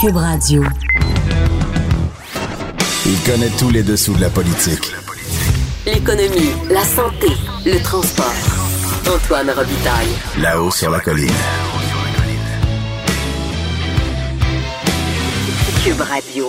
Cube Radio. Il connaît tous les dessous de la politique. L'économie, la santé, le transport. Antoine Robitaille. Là-haut sur la colline. Cube Radio.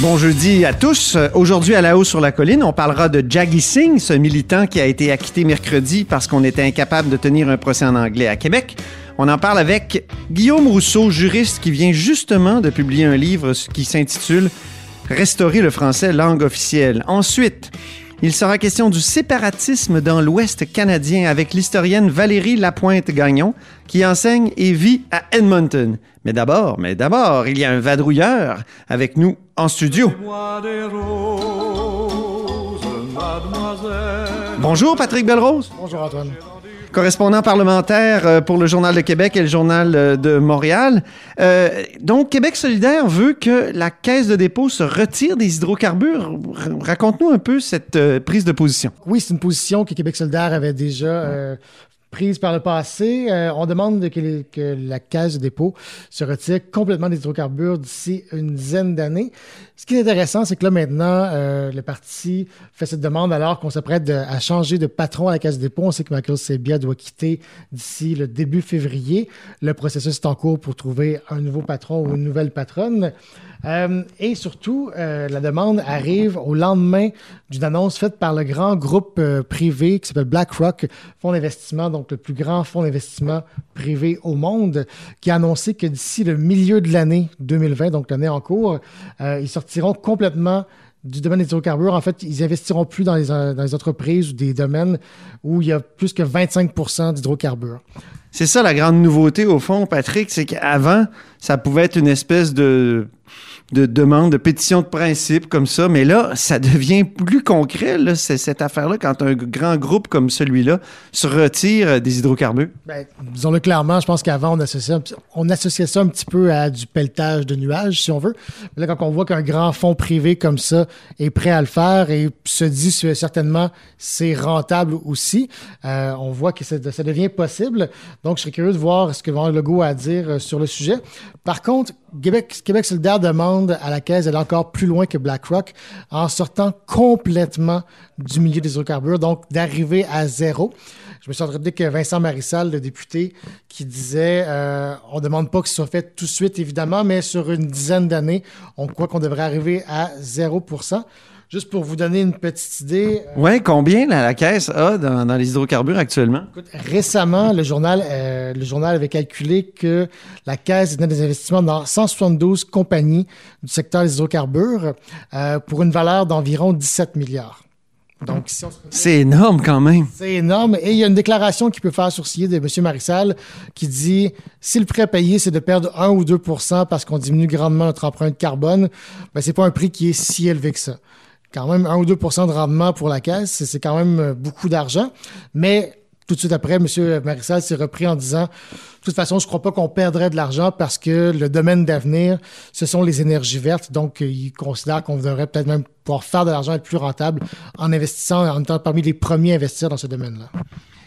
Bon jeudi à tous. Aujourd'hui, à la haut sur la colline, on parlera de Jaggi Singh, ce militant qui a été acquitté mercredi parce qu'on était incapable de tenir un procès en anglais à Québec. On en parle avec Guillaume Rousseau, juriste qui vient justement de publier un livre qui s'intitule Restaurer le français langue officielle. Ensuite, il sera question du séparatisme dans l'Ouest canadien avec l'historienne Valérie Lapointe-Gagnon qui enseigne et vit à Edmonton. Mais d'abord, mais d'abord, il y a un vadrouilleur avec nous en studio. Bonjour Patrick Belrose. Bonjour Antoine correspondant parlementaire euh, pour le Journal de Québec et le Journal euh, de Montréal. Euh, donc, Québec solidaire veut que la Caisse de dépôt se retire des hydrocarbures. Raconte-nous un peu cette prise de position. Oui, c'est une position que Québec solidaire avait déjà prise par le passé. on demande que, la Caisse de dépôt se retire complètement des hydrocarbures d'ici une dizaine d'années. Ce qui est intéressant, c'est que là, maintenant, euh, le parti fait cette demande alors qu'on s'apprête à changer de patron à la Caisse des dépôt. On sait que Michael Sebia doit quitter d'ici le début février. Le processus est en cours pour trouver un nouveau patron ou une nouvelle patronne. Euh, et surtout, euh, la demande arrive au lendemain d'une annonce faite par le grand groupe privé qui s'appelle BlackRock, fonds d'investissement, le plus grand fonds d'investissement privé au monde, qui a annoncé que d'ici le milieu de l'année 2020, donc l'année en cours, il sortira sortiront complètement du domaine des hydrocarbures. En fait, ils investiront plus dans les, euh, dans les entreprises ou des domaines où il y a plus que 25 d'hydrocarbures. C'est ça la grande nouveauté au fond, Patrick, c'est qu'avant, ça pouvait être une espèce de de demande, de pétition de principe comme ça. Mais là, ça devient plus concret, là, cette affaire-là, quand un grand groupe comme celui-là se retire euh, des hydrocarbures. Ben, disons-le clairement, je pense qu'avant, on associait, ça un petit peu à du pelletage de nuages, si on veut. Mais là, quand on voit qu'un grand fonds privé comme ça est prêt à le faire et se dit certainement c'est rentable aussi, euh, on voit que ça, devient possible. Donc, je serais curieux de voir ce que le Legault a à dire euh, sur le sujet. Par contre, Québec, solidaire demande à la Caisse d'aller encore plus loin que BlackRock en sortant complètement du milieu des hydrocarbures, donc d'arriver à zéro. Je me suis entendu que Vincent Marissal, le député, qui disait euh, on ne demande pas que ce soit fait tout de suite, évidemment, mais sur une dizaine d'années, on croit qu'on devrait arriver à 0 Juste pour vous donner une petite idée. Euh, oui, combien la, caisse a dans, les hydrocarbures actuellement? récemment, le journal, euh, le journal avait calculé que la caisse donné des investissements dans 172 compagnies du secteur des hydrocarbures euh, pour une valeur d'environ 17 milliards. Donc, c'est énorme quand même. C'est énorme. Et il y a une déclaration qui peut faire sourciller de M. Marissal qui dit si le prêt payé, c'est de perdre 1 ou 2% parce qu'on diminue grandement notre empreinte carbone, ben, c'est pas un prix qui est si élevé que ça quand même 1 ou 2 de rendement pour la caisse, c'est quand même euh, beaucoup d'argent. Mais tout de suite après, M. Marissal s'est repris en disant de toute façon, je ne crois pas qu'on perdrait de l'argent parce que le domaine d'avenir, ce sont les énergies vertes. Donc, euh, il considère qu'on devrait peut-être même pouvoir faire de l'argent être plus rentable en investissant, en étant parmi les premiers à investir dans ce domaine-là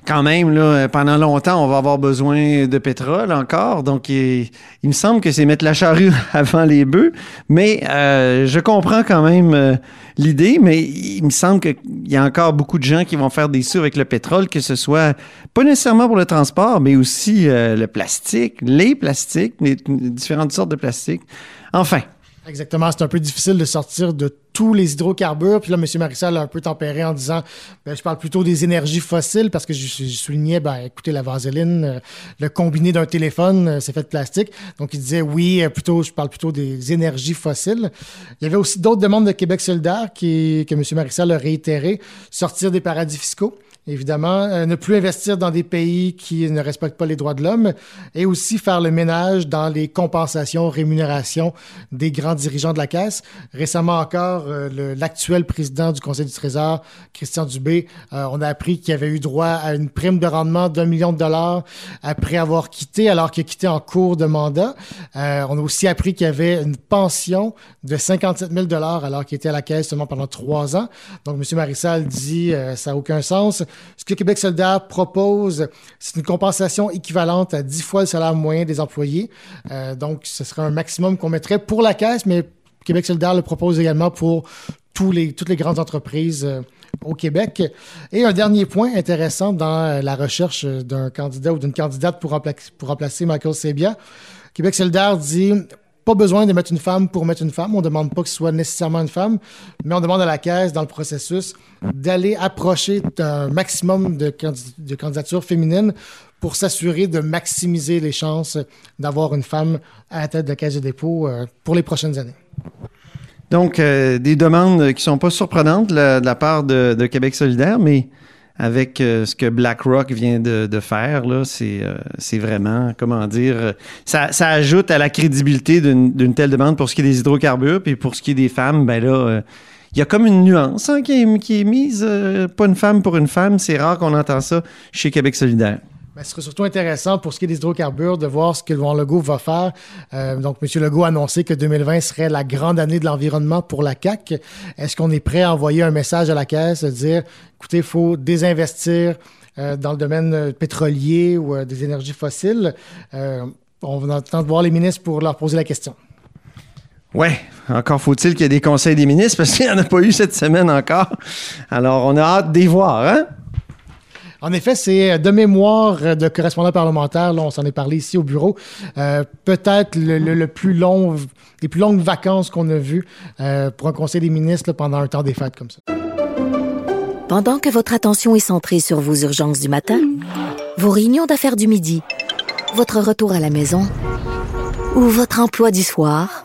quand même, là, pendant longtemps, on va avoir besoin de pétrole encore. Donc, il, me semble que c'est mettre la charrue avant les bœufs. Mais euh, je comprends quand même euh, l'idée, mais il me semble qu'il y a encore beaucoup de gens qui vont faire des sous avec le pétrole, que ce soit pas nécessairement pour le transport, mais aussi euh, le plastique, les plastiques, les différentes sortes de plastiques. Enfin. Exactement. C'est un peu difficile de sortir de tous les hydrocarbures. Puis là, M. Marissal a un peu tempéré en disant ben, je parle plutôt des énergies fossiles parce que je, soulignais, ben, écoutez, la vaseline, euh, le combiné d'un téléphone, euh, c'est fait de plastique. Donc, il disait oui, euh, plutôt, je parle plutôt des énergies fossiles. Il y avait aussi d'autres demandes de Québec solidaire que M. Marissal a réitéré sortir des paradis fiscaux évidemment, ne plus investir dans des pays qui ne respectent pas les droits de l'homme et aussi faire le ménage dans les compensations, rémunérations des grands dirigeants de la Caisse. Récemment encore, euh, l'actuel président du Conseil du Trésor, Christian Dubé, euh, on a appris qu'il avait eu droit à une prime de rendement d'un million de dollars après avoir quitté, alors qu'il a quitté en cours de mandat. on a aussi appris qu'il avait une pension de 57 000 dollars alors qu'il était à la Caisse seulement pendant trois ans. Donc, M. Marissal dit ça n'a aucun sens. Ce que Québec solidaire propose, c'est une compensation équivalente à 10 fois le salaire moyen des employés. Euh, donc, ce serait un maximum qu'on mettrait pour la caisse, mais Québec solidaire le propose également pour tous les, toutes les grandes entreprises euh, au Québec. Et un dernier point intéressant dans la recherche d'un candidat ou d'une candidate pour remplacer Michael Sebia, Québec solidaire dit pas besoin de mettre une femme pour mettre une femme. On ne demande pas que ce soit nécessairement une femme, mais on demande à la Caisse, dans le processus, d'aller approcher un maximum de, de candidatures féminines pour s'assurer de maximiser les chances d'avoir une femme à la tête de la Caisse de dépôt euh, pour les prochaines années. Donc, euh, des demandes qui ne sont pas surprenantes de la, part de Québec solidaire, mais avec euh, ce que BlackRock vient de, faire, là, c'est, vraiment, comment dire, ça, ça ajoute à la crédibilité d'une, telle demande pour ce qui est des hydrocarbures, puis pour ce qui est des femmes, ben là, il y a comme une nuance hein, qui, est, qui, est, mise, pas une femme pour une femme, c'est rare qu'on entend ça chez Québec solidaire. Ben, ce serait surtout intéressant pour ce qui est des hydrocarbures de voir ce que le Legault va faire. Euh, donc, M. Legault a annoncé que 2020 serait la grande année de l'environnement pour la CAC. Est-ce qu'on est prêt à envoyer un message à la Caisse, dire, écoutez, il faut désinvestir euh, dans le domaine pétrolier ou euh, des énergies fossiles? on va attendre de voir les ministres pour leur poser la question. Oui, encore faut-il qu'il y ait des conseils des ministres parce qu'il n'y en a pas eu cette semaine encore. Alors, on a hâte d'y voir, hein? En effet, c'est de mémoire de correspondant parlementaire, on s'en est parlé ici au bureau, euh, peut-être le, plus long, les plus longues vacances qu'on a vues euh, pour un conseil des ministres pendant un temps des fêtes comme ça. Pendant que votre attention est centrée sur vos urgences du matin, vos réunions d'affaires du midi, votre retour à la maison ou votre emploi du soir,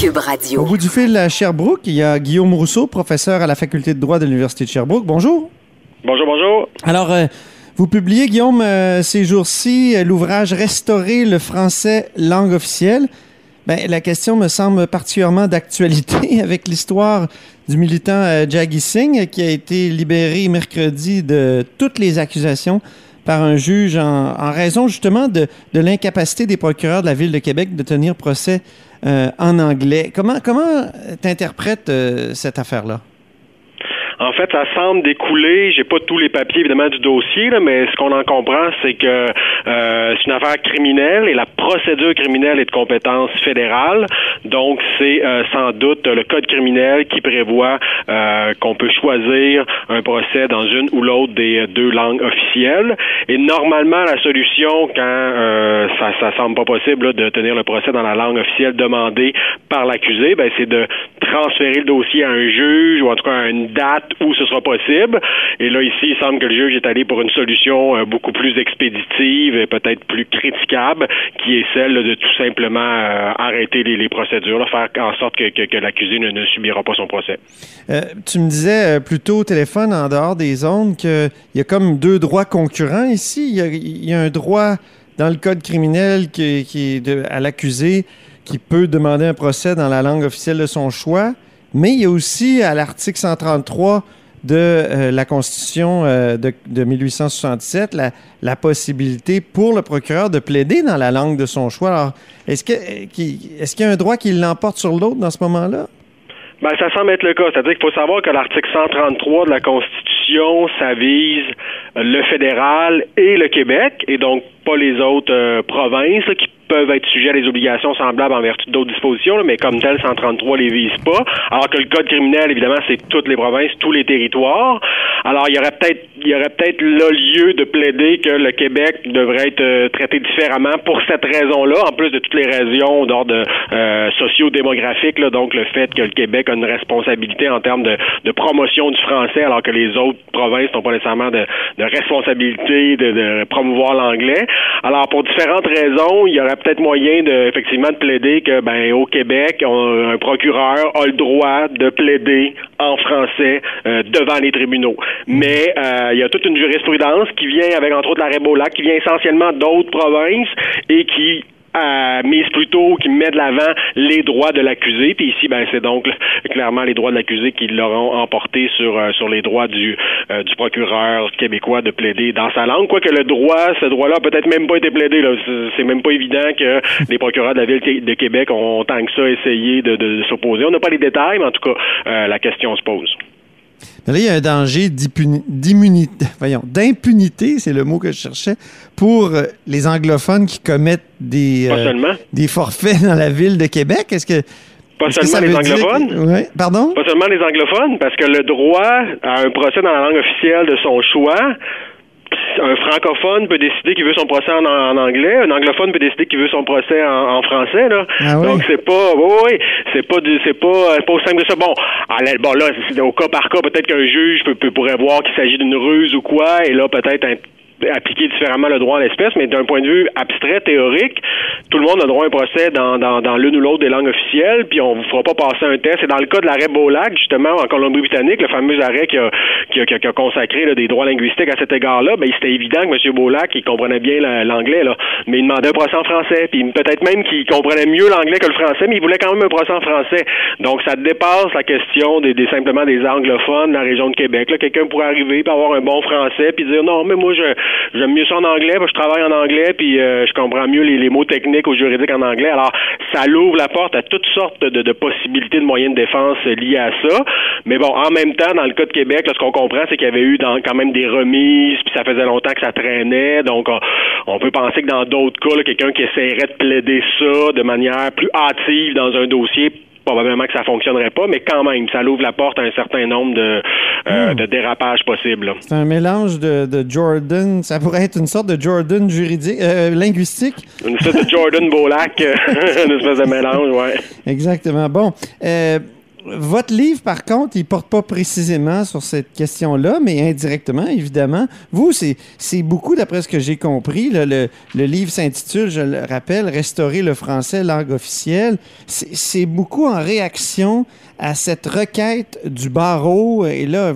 Cube Radio. Au bout du fil à Sherbrooke, il y a Guillaume Rousseau, professeur à la faculté de droit de l'Université de Sherbrooke. Bonjour. Bonjour, bonjour. Alors, euh, vous publiez, Guillaume, euh, ces jours-ci, euh, l'ouvrage Restaurer le français langue officielle. Ben, la question me semble particulièrement d'actualité avec l'histoire du militant Jaggi Singh qui a été libéré mercredi de toutes les accusations par un juge en, raison justement de, de l'incapacité des procureurs de la ville de Québec de tenir procès en anglais. Comment comment t'interprètes cette affaire-là? En fait, ça semble découler, j'ai pas tous les papiers évidemment du dossier, mais ce qu'on en comprend, c'est que euh, c'est une affaire criminelle et la procédure criminelle est de compétence fédérale. Donc, c'est euh, sans doute le code criminel qui prévoit euh, qu'on peut choisir un procès dans une ou l'autre des deux langues officielles. Et normalement, la solution, quand ça, ça semble pas possible de tenir le procès dans la langue officielle demandée par l'accusé, ben, c'est de transférer le dossier à un juge ou en tout cas à une date où ce sera possible. Et là, ici, il semble que le juge est allé pour une solution euh, beaucoup plus expéditive et peut-être plus critiquable, qui est celle de tout simplement euh, arrêter les, procédures, faire en sorte que, l'accusé ne, subira pas son procès. Euh, tu me disais plutôt au téléphone, en dehors des zones, qu'il y a comme deux droits concurrents ici. Il y a, un droit dans le code criminel qui, à l'accusé qui peut demander un procès dans la langue officielle de son choix. Mais il y a aussi à l'article 133 de euh, la Constitution euh, de, 1867 la, la, possibilité pour le procureur de plaider dans la langue de son choix. Alors, est-ce qu'il est qu'il y a un droit qui l'emporte sur l'autre dans ce moment-là? Ben, ça semble être le cas. C'est-à-dire qu'il faut savoir que l'article 133 de la Constitution, ça vise le fédéral et le Québec, et donc pas les autres euh, provinces qui peuvent être sujets à des obligations semblables en vertu d'autres dispositions, mais comme tel, 133 les vise pas. Alors que le code criminel, évidemment, c'est toutes les provinces, tous les territoires. Alors, il y aurait peut-être, il y aurait peut-être là lieu de plaider que le Québec devrait être euh, traité différemment pour cette raison-là, en plus de toutes les raisons d'ordre euh, socio-démographique, donc le fait que le Québec a une responsabilité en termes de, promotion du français, alors que les autres provinces n'ont pas nécessairement de, de responsabilité de, de promouvoir l'anglais. Alors, pour différentes raisons, il y aurait peut-être moyen de effectivement de plaider que ben au Québec, on- un procureur a le droit de plaider en français euh, devant les tribunaux. Mais euh, il y a toute une jurisprudence qui vient avec entre autres l'arrêt Beaulac, qui vient essentiellement d'autres provinces et qui euh, mise plutôt qui met de l'avant les droits de l'accusé. Puis ici, ben c'est donc clairement les droits de l'accusé qui l'auront emporté sur euh, sur les droits du euh, du procureur québécois de plaider dans sa langue. Quoique le droit, ce droit-là a peut-être même pas été plaidé. Là. C'est- C'est même pas évident que les procureurs de la ville de Québec ont tant que ça essayé de, de, de s'opposer. On n'a pas les détails, mais en tout cas, euh, la question se pose. Mais là, il y a un danger d'impunité, c'est le mot que je cherchais, pour euh, les anglophones qui commettent des, euh, des forfaits dans la ville de Québec. Est-ce que. Pas seulement les anglophones. que- Ouais. Pardon? Pas seulement les anglophones, parce que le droit à un procès dans la langue officielle de son choix, un francophone peut décider qu'il veut son procès en, en anglais, un anglophone peut décider qu'il veut son procès en, en français là. Ah oui? Donc c'est pas, oui, oui, c'est pas, du- c'est pas, euh, pas aussi simple que ça. Bon, la- bon là, c'est au cas par cas, peut-être qu'un juge peut, peut- pourrait voir qu'il s'agit d'une ruse ou quoi, et là peut-être un- appliquer différemment le droit à l'espèce, mais d'un point de vue abstrait, théorique, tout le monde a droit à un procès dans, dans, dans l'une ou l'autre des langues officielles, puis on vous fera pas passer un test. Et dans le cas de l'arrêt Beaulac, justement, en Colombie-Britannique, le fameux arrêt qui a, qui a, qui a- consacré là, des droits linguistiques à cet égard-là, ben, c'était évident que M. Beaulac, il comprenait bien la- l'anglais, là, mais il demandait un procès en français, puis peut-être même qu'il comprenait mieux l'anglais que le français, mais il voulait quand même un procès en français. Donc, ça dépasse la question des, des- simplement des anglophones dans la région de Québec. Quelqu'un pourrait arriver, puis avoir un bon français, puis dire non, mais moi, je j'aime mieux ça en anglais, parce que je travaille en anglais, puis euh, je comprends mieux les, les mots techniques ou juridiques en anglais. Alors, ça l'ouvre la porte à toutes sortes de, de possibilités de moyens de défense liés à ça. Mais bon, en même temps, dans le cas de Québec, là, ce qu'on comprend, c'est qu'il y avait eu quand même des remises, puis ça faisait longtemps que ça traînait. Donc, on, on peut penser que dans d'autres cas, quelqu'un qui essaierait de plaider ça de manière plus hâtive dans un dossier probablement que ça fonctionnerait pas, mais quand même, ça l'ouvre la porte à un certain nombre de, euh, de dérapages possibles. C'est un mélange de, de Jordan. Ça pourrait être une sorte de Jordan juridique, euh, linguistique. Une espèce de Jordan Bolac, euh, une espèce de mélange, ouais. Exactement. Bon. euh, votre livre, par contre, il porte pas précisément sur cette question-là, mais indirectement, évidemment. Vous, c'est beaucoup, d'après ce que j'ai compris. le, livre s'intitule, je le rappelle, Restaurer le français, langue officielle. C'est beaucoup en réaction à cette requête du barreau. Et là,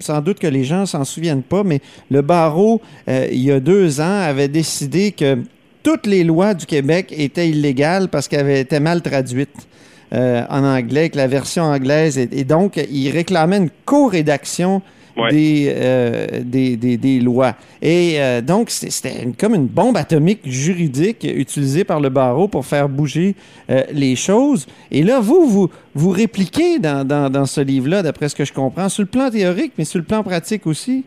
sans doute que les gens s'en souviennent pas, mais le barreau, euh, il y a deux ans, avait décidé que toutes les lois du Québec étaient illégales parce qu'elles avaient été mal traduites euh, en anglais, que la version anglaise. Et, et donc, il réclamait une co-rédaction Ouais. des, euh, des, des, des lois. Et euh, donc, c'était comme une bombe atomique juridique utilisée par le barreau pour faire bouger euh, les choses. Et là, vous, vous, vous répliquez dans, dans, dans ce livre-là, d'après ce que je comprends, sur le plan théorique, mais sur le plan pratique aussi.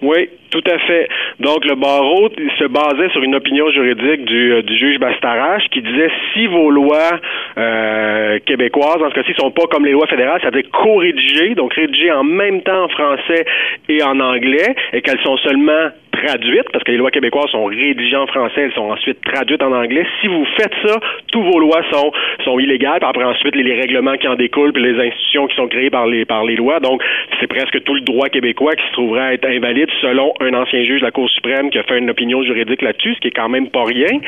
Oui, tout à fait. Donc, le barreau se basait sur une opinion juridique du, euh, du juge Bastarache qui disait si vos lois euh, québécoises, en ce cas-ci, sont pas comme les lois fédérales, c'est-à-dire co-rédigées, donc rédigées en même temps en français et en anglais, et qu'elles sont seulement traduites, parce que les lois québécoises sont rédigées en français, elles sont ensuite traduites en anglais. Si vous faites ça, tous vos lois sont, sont illégales, puis après ensuite les, les règlements qui en découlent, puis les institutions qui sont créées par les, par les lois. Donc, c'est presque tout le droit québécois qui se trouverait être invalide selon un ancien juge de la Cour suprême qui a fait une opinion juridique là-dessus, ce qui est quand même pas rien.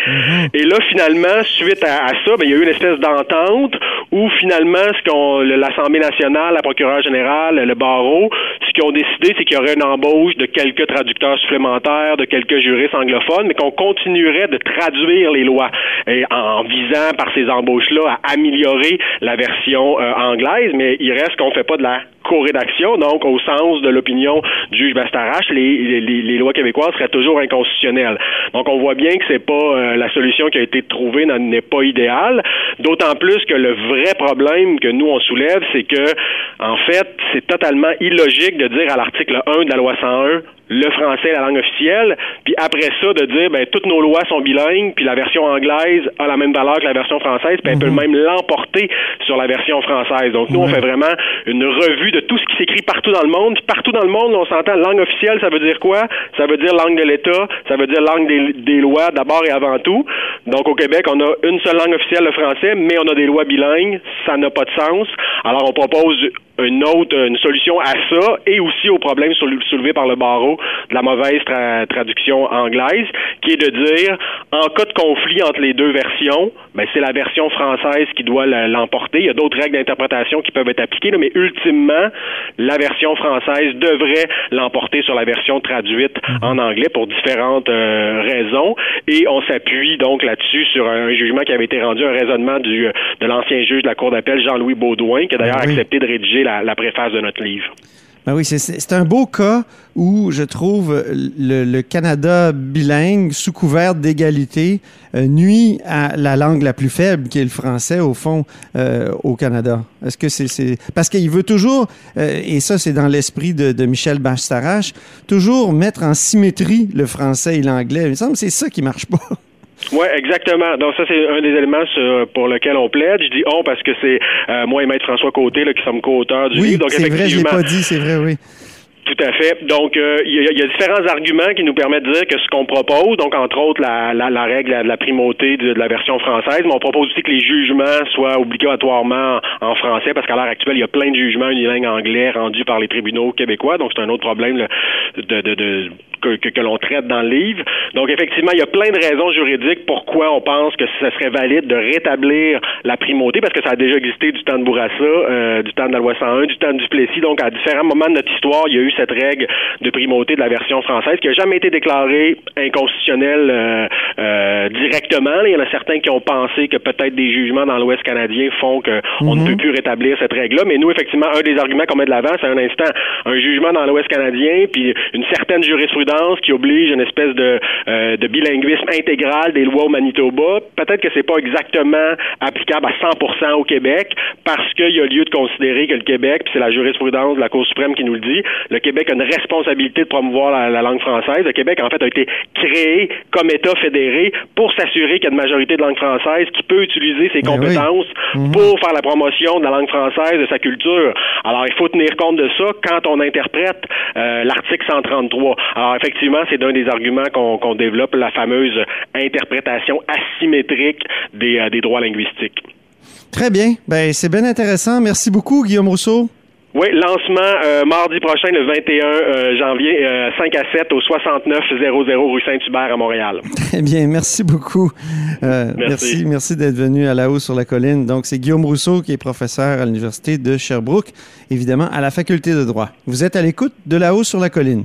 Et là, finalement, suite à, à ça, ben, il y a eu une espèce d'entente où finalement, ce qu'on l'Assemblée nationale, la procureure générale, le barreau, ce qu'ils ont décidé, c'est qu'il y aurait une embauche de quelques traducteurs supplémentaires, de quelques juristes anglophones, mais qu'on continuerait de traduire les lois et en visant par ces embauches-là à améliorer la version euh, anglaise, mais il reste qu'on fait pas de la co-rédaction, donc au sens de l'opinion du juge Bastarache, les, lois québécoises seraient toujours inconstitutionnelles. Donc on voit bien que c'est pas euh, la solution qui a été trouvée n'est pas idéale. D'autant plus que le vrai problème que nous on soulève, c'est que en fait, c'est totalement illogique de dire à l'article 1 de la loi 101 le français la langue officielle, puis après ça de dire ben toutes nos lois sont bilingues, puis la version anglaise a la même valeur que la version française, puis elle peut même l'emporter sur la version française. Donc nous on fait vraiment une revue de tout ce qui s'écrit partout dans le monde. Puis partout dans le monde, on s'entend langue officielle, ça veut dire quoi? Ça veut dire langue de l'État, ça veut dire langue des, des lois d'abord et avant tout. Donc au Québec, on a une seule langue officielle le français, mais on a des lois bilingues, ça n'a pas de sens. Alors on propose une autre une solution à ça et aussi au problème soulevé par le barreau de la mauvaise traduction anglaise, qui est de dire en cas de conflit entre les deux versions, ben c'est la version française qui doit l'emporter. Il y a d'autres règles d'interprétation qui peuvent être appliquées, mais ultimement, la version française devrait l'emporter sur la version traduite en anglais pour différentes euh, raisons. Et on s'appuie donc là-dessus sur un jugement qui avait été rendu, un raisonnement du, de l'ancien juge de la Cour d'appel, Jean-Louis Baudouin, qui a d'ailleurs accepté de rédiger la, préface de notre livre. Ben oui, c'est un beau cas où je trouve le, Canada bilingue, sous couvert d'égalité, euh, nuit à la langue la plus faible, qui est le français, au fond, euh, au Canada. Est-ce que c'est... Parce qu'il veut toujours, euh, et ça c'est dans l'esprit de, Michel Bastarache, toujours mettre en symétrie le français et l'anglais. Il me semble que c'est ça qui marche pas. Oui, exactement. Donc ça, c'est un des éléments pour lequel on plaide. Je dis on parce que c'est euh, moi et Maître François Côté là, qui sommes co-auteurs du oui, livre. Donc c'est vrai, je l'ai pas dit, c'est vrai, oui. Tout à fait. Donc, euh, il y, a différents arguments qui nous permettent de dire que ce qu'on propose, donc entre autres la, la, la règle de la primauté de, la version française, mais on propose aussi que les jugements soient obligatoirement en, français, parce qu'à l'heure actuelle, il y a plein de jugements unilingues anglais rendus par les tribunaux québécois, donc c'est un autre problème de, de, de que, que, l'on traite dans le livre. Donc, effectivement, il y a plein de raisons juridiques pourquoi on pense que ce serait valide de rétablir la primauté, parce que ça a déjà existé du temps de Bourassa, euh, du temps de la loi 101, du temps du Plessis. Donc, à différents moments de notre histoire, il y a eu cette règle de primauté de la version française qui n'a jamais été déclarée inconstitutionnelle euh, euh, directement. Il y en a certains qui ont pensé que peut-être des jugements dans l'Ouest canadien font qu'on ne mhm. peut plus rétablir cette règle-là. Mais nous, effectivement, un des arguments qu'on met de l'avant, c'est un instant un jugement dans l'Ouest canadien, puis une certaine jurisprudence qui oblige une espèce de, euh, de bilinguisme intégral des lois au Manitoba. Peut-être que c'est pas exactement applicable à 100% au Québec parce qu'il y a lieu de considérer que le Québec, puis c'est la jurisprudence de la Cour suprême qui nous le dit, le Québec a une responsabilité de promouvoir la, langue française. Le Québec, en fait, a été créé comme État fédéré pour s'assurer qu'il y a une majorité de langue française qui peut utiliser ses ben compétences mhm. pour faire la promotion de la langue française, de sa culture. Alors, il faut tenir compte de ça quand on interprète euh, l'article 133. Alors, effectivement, c'est d'un des arguments qu'on développe, la fameuse interprétation asymétrique des, euh, des droits linguistiques. Très bien. Ben, c'est bien intéressant. Merci beaucoup, Guillaume Rousseau. Oui, lancement euh, mardi prochain, le 21 euh, janvier, 5 euh, à 7 au 6900 rue Saint-Hubert à Montréal. Très bien, merci beaucoup. merci. Merci, d'être venu à la haut sur la colline. Donc, c'est Guillaume Rousseau qui est professeur à l'Université de Sherbrooke, évidemment à la faculté de droit. Vous êtes à l'écoute de la haut sur la colline.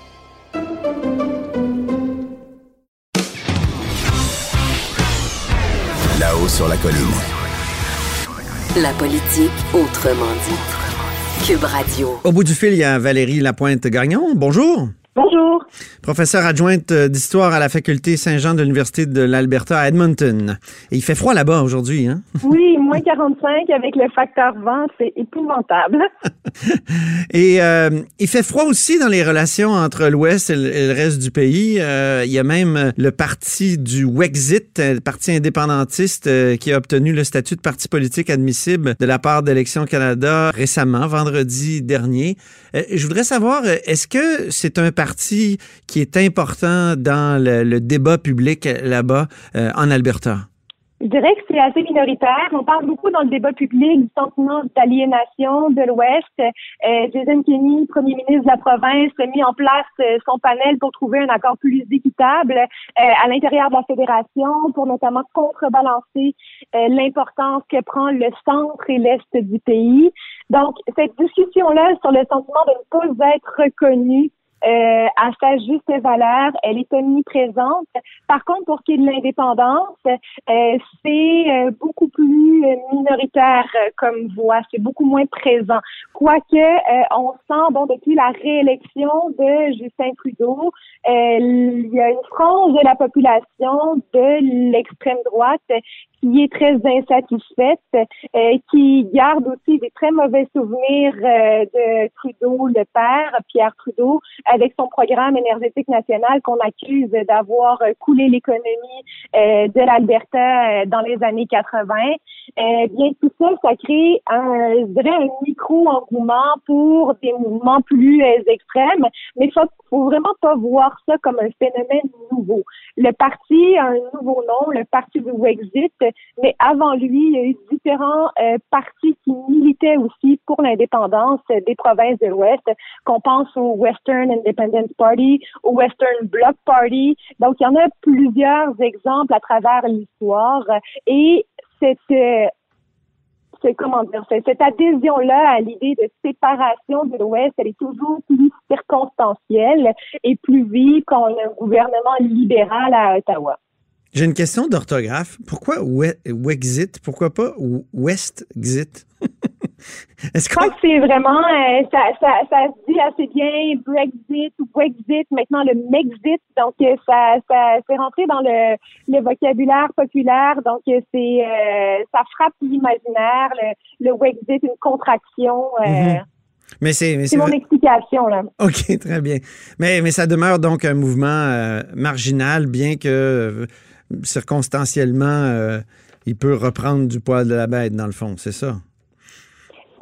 Là-haut sur la colline. La politique autrement dit. Cube Radio. Au bout du fil, il y a Valérie Lapointe-Gagnon. Bonjour. Bonjour. Professeur adjointe d'histoire à la faculté Saint-Jean de l'Université de l'Alberta à Edmonton. Et il fait froid là-bas aujourd'hui, hein? Oui, moins 45 avec le facteur vent, c'est épouvantable. et euh, il fait froid aussi dans les relations entre l'Ouest et, le reste du pays. Euh, il y a même le parti du Wexit, le parti indépendantiste euh, qui a obtenu le statut de parti politique admissible de la part d'Élections Canada récemment, vendredi dernier. je voudrais savoir, est-ce que c'est un parti qui est important dans le, débat public là-bas euh, en Alberta? Je dirais que c'est assez minoritaire. On parle beaucoup dans le débat public du sentiment d'aliénation de l'Ouest. Euh, Jason Kenney, premier ministre de la province, a mis en place euh, son panel pour trouver un accord plus équitable à l'intérieur de la fédération, pour notamment contrebalancer l'importance que prend le centre et l'est du pays. Donc, cette discussion-là sur le sentiment de ne pas être reconnu euh, à sa juste valeur, elle est omniprésente. Par contre, pour ce qui est de l'indépendance, euh, c'est euh, beaucoup plus euh, minoritaire euh, comme voix, c'est beaucoup moins présent. Quoique, euh, on sent, bon, depuis la réélection de Justin Trudeau, il y a une frange de la population de l'extrême droite qui est très insatisfaite, euh, qui garde aussi des très mauvais souvenirs euh, de Trudeau, le père, Pierre Trudeau, avec son programme énergétique national qu'on accuse d'avoir coulé l'économie euh, de l'Alberta dans les années 80. bien, tout ça, ça crée un, je dirais, un micro-engouement pour des mouvements plus extrêmes, mais il faut, faut vraiment pas voir ça comme un phénomène nouveau. Le parti a un nouveau nom, le Parti du Wexit, mais avant lui, il y a eu différents euh, partis qui militaient aussi pour l'indépendance des provinces de l'Ouest, qu'on pense au Western Independence Party, au Western Bloc Party. Donc, il y en a plusieurs exemples à travers l'histoire. Et cette euh, comment dire, cette adhésion-là à l'idée de séparation de l'Ouest, elle est toujours plus circonstancielle et plus vive quand on a un gouvernement libéral à Ottawa. J'ai une question d'orthographe. Pourquoi Wexit? Pourquoi pas Westxit? Est-ce Je crois que c'est vraiment, euh, ça, ça, ça, se dit assez bien Brexit ou Wexit, maintenant le Mexit. Donc, euh, ça, ça c'est rentré dans le, le vocabulaire populaire. Donc, euh, c'est, euh, ça frappe l'imaginaire. Le, le Wexit, une contraction. Euh, Mhm. Mais c'est, mon explication, là. OK, très bien. Mais, mais ça demeure donc un mouvement euh, marginal, bien que euh, circonstanciellement, euh, il peut reprendre du poil de la bête, dans le fond, c'est ça?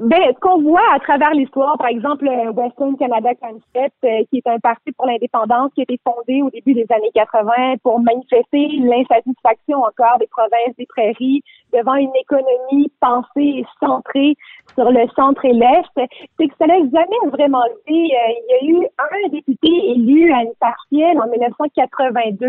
Ben, ce qu'on voit à travers l'histoire, par exemple, le Western Canada Concept, euh, qui est un parti pour l'indépendance qui a été fondé au début des années 80 pour manifester l'insatisfaction encore des provinces des prairies devant une économie pensée et centrée sur le centre et l'est, c'est que ça n'a jamais vraiment été. euh, il y a eu un député élu à une partielle en 1982.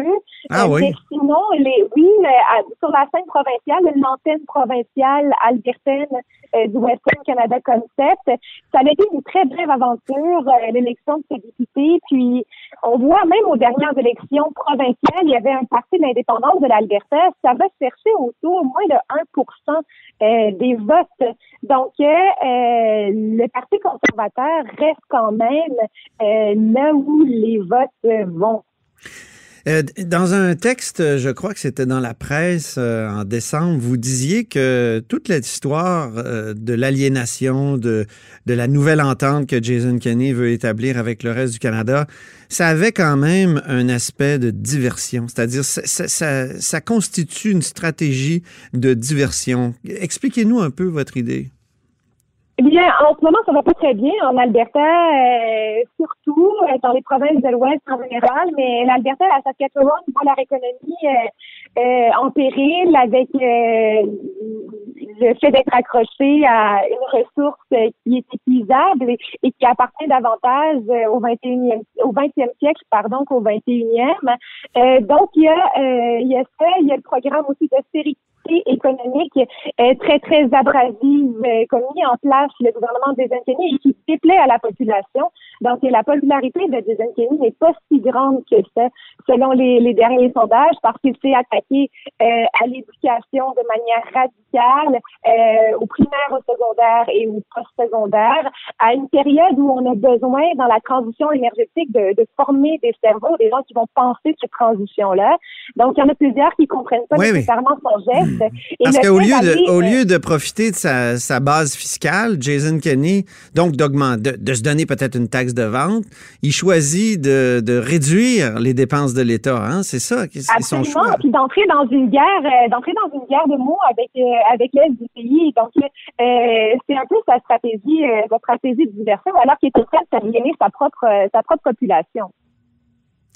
Ah Euh, oui? mais sinon, les, oui, euh, sur la scène provinciale, l'antenne provinciale albertaine euh, du Western Canada Ça a été une très brève aventure, euh, l'élection de ce député. Puis, on voit même aux dernières élections provinciales, il y avait un parti de l'indépendance de l'Alberta. Ça va chercher autour moins de 1 euh, des votes. Donc, euh, le Parti conservateur reste quand même là où les votes vont. Euh, dans un texte, je crois que c'était dans la presse euh, en décembre, vous disiez que toute l'histoire euh, de l'aliénation, de, la nouvelle entente que Jason Kenney veut établir avec le reste du Canada, ça avait quand même un aspect de diversion. C'est-à-dire, ça constitue une stratégie de diversion. Expliquez-nous un peu votre idée. Eh bien, en ce moment, ça va pas très bien en Alberta, euh, surtout euh, dans les provinces de l'Ouest en général, mais l'Alberta, la Saskatchewan voit leur économie euh, euh, en péril avec euh, le fait d'être accroché à une ressource qui est épuisable et, qui appartient davantage euh, au 21e, au 20e siècle, pardon, qu'au 21e. Euh, donc, il y a, il y a ça, il y a le programme aussi d'austérité économique euh, très, très abrasive euh, qu'a mis en place le gouvernement de Jason Kenney et qui déplaît à la population. Donc, la popularité de Jason Kenney n'est pas si grande que ça, selon les, les derniers sondages, parce qu'il s'est attaqué euh, à l'éducation de manière radicale, euh, au primaire, au secondaire et au post-secondaire, à une période où on a besoin, dans la transition énergétique, de, de former des cerveaux, des gens qui vont penser cette transition-là. Donc, il y en a plusieurs qui comprennent pas Oui, oui. nécessairement son geste. Et Parce qu'au lieu, de, au euh, lieu de profiter de sa, sa base fiscale, Jason Kenney, donc d'augmenter, de, de se donner peut-être une taxe de vente, il choisit de, de réduire les dépenses de l'État. Hein? C'est ça, qui- c'est son Absolument. choix. Puis d'entrer dans une guerre, euh, d'entrer dans une guerre de mots avec euh, avec l'est du pays. Donc euh, c'est un peu sa stratégie, sa stratégie de diversion, alors qu'il est en train de s'aliéner sa propre sa propre population.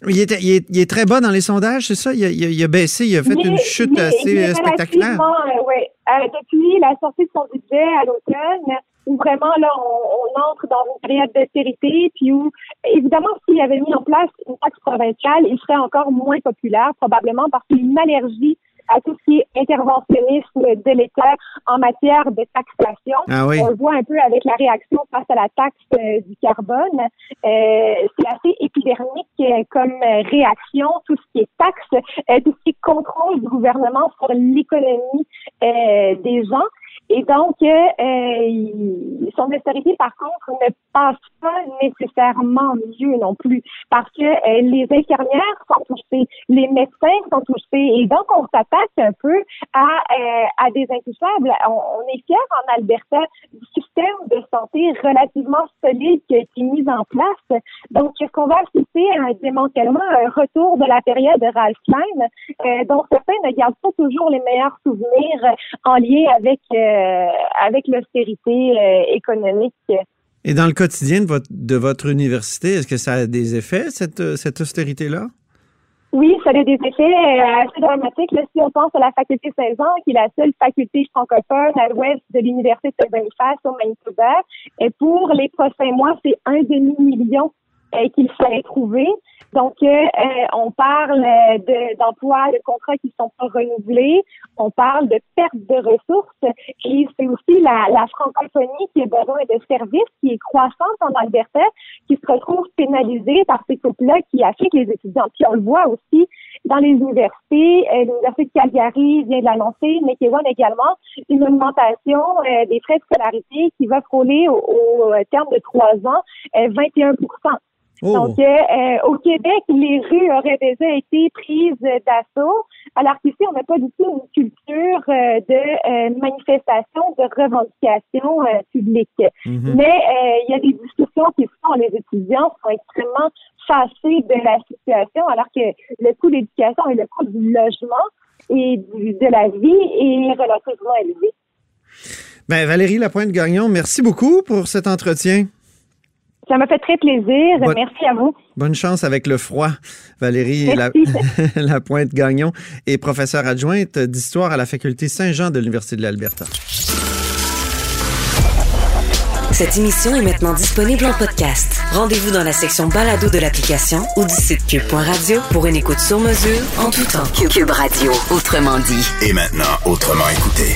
Il, était, il, est, il est très bas dans les sondages, c'est ça? Il a, il a- baissé, il a fait une chute mais assez est euh, spectaculaire. euh, ouais. Euh, depuis la sortie de son budget à l'automne, où vraiment là, on, on entre dans une période d'austérité, puis où, évidemment, s'il avait mis en place une taxe provinciale, il serait encore moins populaire, probablement parce qu'il y a une allergie à tout ce qui est interventionnisme de l'État en matière de taxation. Ah oui. On le voit un peu avec la réaction face à la taxe euh, du carbone. Euh, c'est assez épidermique euh, comme euh, réaction, tout ce qui est taxe, tout ce qui est contrôle du gouvernement sur l'économie euh, des gens. Et donc, euh, son austérité, par contre, ne passe pas nécessairement mieux non plus, parce que euh, les infirmières sont touchées, les médecins sont touchés, et donc on s'attaque un peu à, euh, à des intouchables. On, est fiers en Alberta du système de santé relativement solide qui a été mis en place. Donc, est-ce qu'on va assister à un démantèlement, un retour de la période de Ralph Klein, euh, dont certains ne gardent pas toujours les meilleurs souvenirs euh, en lien avec euh, avec l'austérité euh, économique. Et dans le quotidien de votre, de votre université, est-ce que ça a des effets, cette, euh, cette austérité-là? Oui, ça a des effets euh, assez dramatiques. Là, si on pense à la faculté Saint-Jean, qui est la seule faculté francophone à l'ouest de l'Université de Belfast au Manitoba, et pour les prochains mois, c'est un demi-million euh, qu'il fallait trouver. Donc, euh, euh, on parle euh, de- d'emplois, de, contrats qui sont pas renouvelés. On parle de perte de ressources. Et c'est aussi la, la francophonie qui a besoin de services, qui est croissante en Alberta, qui se retrouve pénalisée par ces coupes-là qui affectent les étudiants. Puis on le voit aussi dans les universités. Euh, L'Université de Calgary vient de l'annoncer, McEwan également, une augmentation des frais de scolarité qui va frôler au, au terme de trois ans euh, 21 Oh. donc, euh, euh, au Québec, les rues auraient déjà été prises d'assaut, alors qu'ici, on n'a pas du tout une culture euh, de euh, manifestation, de revendication publique. Mhm. Mais il y a des discussions qui se font, les étudiants sont extrêmement fâchés de la situation, alors que le coût de l'éducation et le coût du logement et du- de la vie est relativement élevé. Ben, Valérie Lapointe-Gagnon, merci beaucoup pour cet entretien. Ça m'a fait très plaisir. Bonne- Merci à vous. Bonne chance avec le froid. Valérie La- Merci. Lapointe-Gagnon est professeure adjointe d'histoire à la faculté Saint-Jean de l'Université de l'Alberta. Cette émission est maintenant disponible en podcast. Rendez-vous dans la section balado de l'application ou du site cube.radio pour une écoute sur mesure en tout temps. Cube Radio, autrement dit. Et maintenant, autrement écouté.